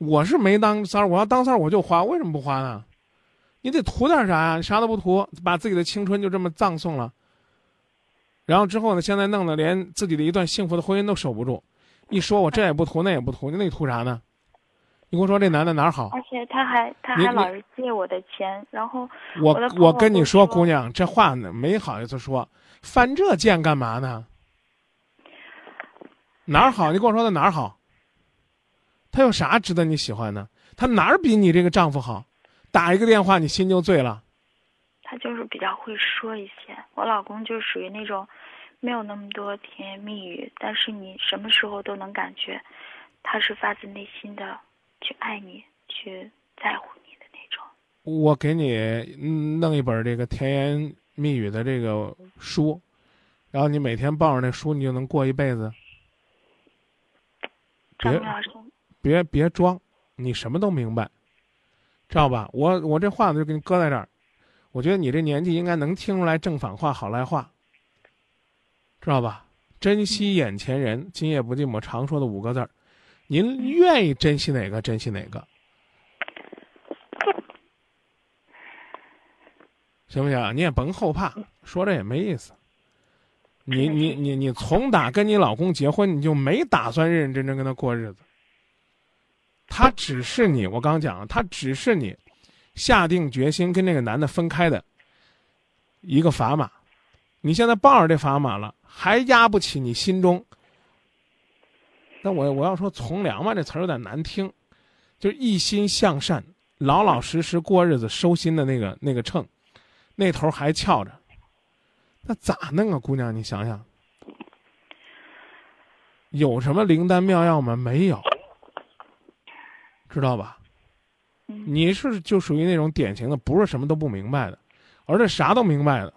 我是没当三儿，我要当三儿我就花，为什么不花呢？你得图点啥呀？你啥都不图，把自己的青春就这么葬送了。然后之后呢？现在弄得连自己的一段幸福的婚姻都守不住。一说我这也不图，那也不图，那你图啥呢？你跟我说这男的哪儿好？而且他还他还老是借我的钱，然后我我跟你说，说姑娘，这话呢没好意思说，犯这贱干嘛呢？哪儿好？你跟我说他哪儿好？他有啥值得你喜欢呢？他哪儿比你这个丈夫好？打一个电话你心就醉了。他就是比较会说一些。我老公就属于那种没有那么多甜言蜜语，但是你什么时候都能感觉他是发自内心的去爱你、去在乎你的那种。我给你嗯弄一本这个甜言蜜语的这个书，然后你每天抱着那书，你就能过一辈子。张明老师，别别装，你什么都明白，知道吧？我我这话就给你搁在这儿，我觉得你这年纪应该能听出来正反话、好赖话，知道吧？珍惜眼前人，今夜不寂寞，常说的五个字儿，您愿意珍惜哪个，珍惜哪个，行不行？你也甭后怕，说这也没意思。你你你你从打跟你老公结婚，你就没打算认认真真跟他过日子。他只是你，我刚讲了，他只是你下定决心跟那个男的分开的一个砝码。你现在抱着这砝码了，还压不起你心中。那我我要说从良嘛，这词儿有点难听，就是一心向善、老老实实过日子、收心的那个那个秤，那头还翘着，那咋弄啊，姑娘？你想想，有什么灵丹妙药吗？没有，知道吧？嗯你是就属于那种典型的，不是什么都不明白的，而是啥都明白的。